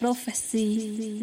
Prophecy.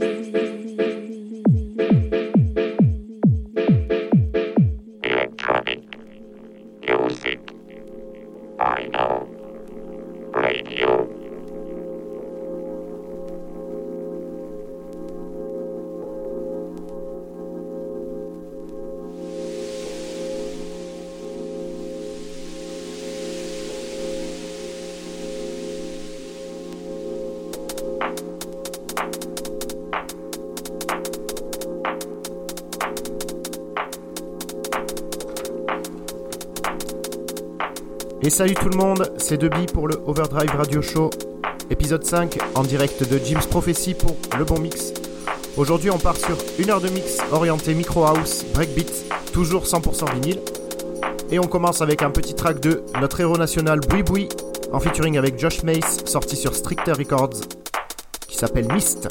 Salut tout le monde, c'est Debi pour le Overdrive Radio Show, épisode 5 en direct de Jim's Prophecy pour le bon mix. Aujourd'hui on part sur une heure de mix orienté micro house, breakbeat, toujours 100% vinyle. Et on commence avec un petit track de notre héros national Boui Boui en featuring avec Josh Mace, sorti sur Stricter Records, qui s'appelle Mist.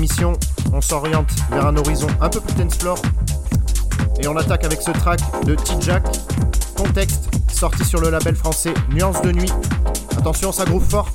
émission, on s'oriente vers un horizon un peu plus tense. Et on attaque avec ce track de T-Jack, Contexte, sorti sur le label français Nuance de Nuit. Attention, ça groove fort.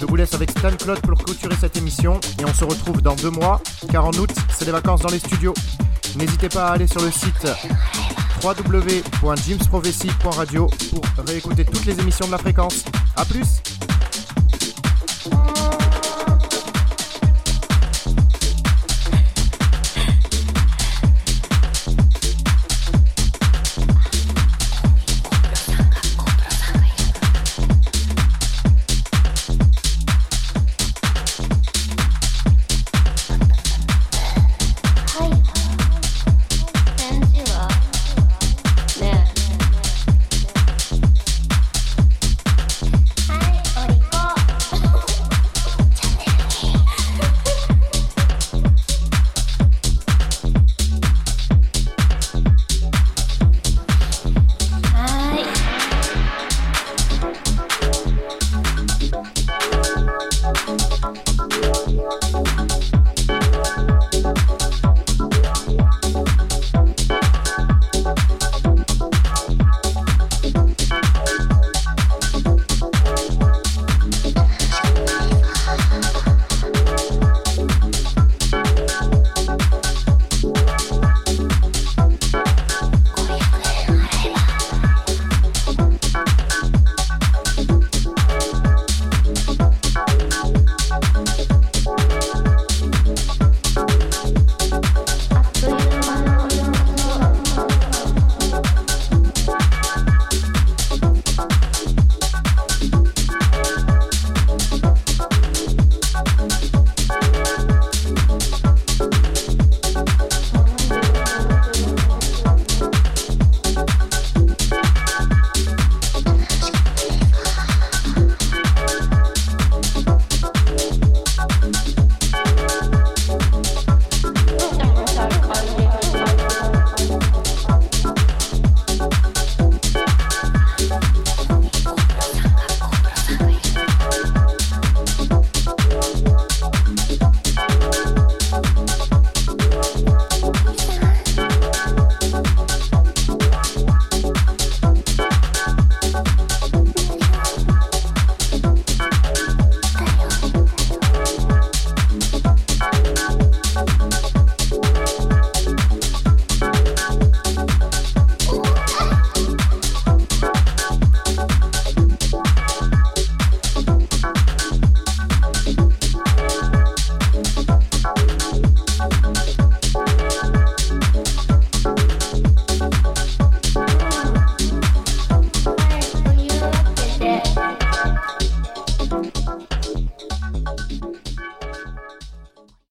Je vous laisse avec Stan Claude pour clôturer cette émission et on se retrouve dans deux mois car en août c'est les vacances dans les studios. N'hésitez pas à aller sur le site www.jimsprophecy.radio pour réécouter toutes les émissions de la fréquence. A plus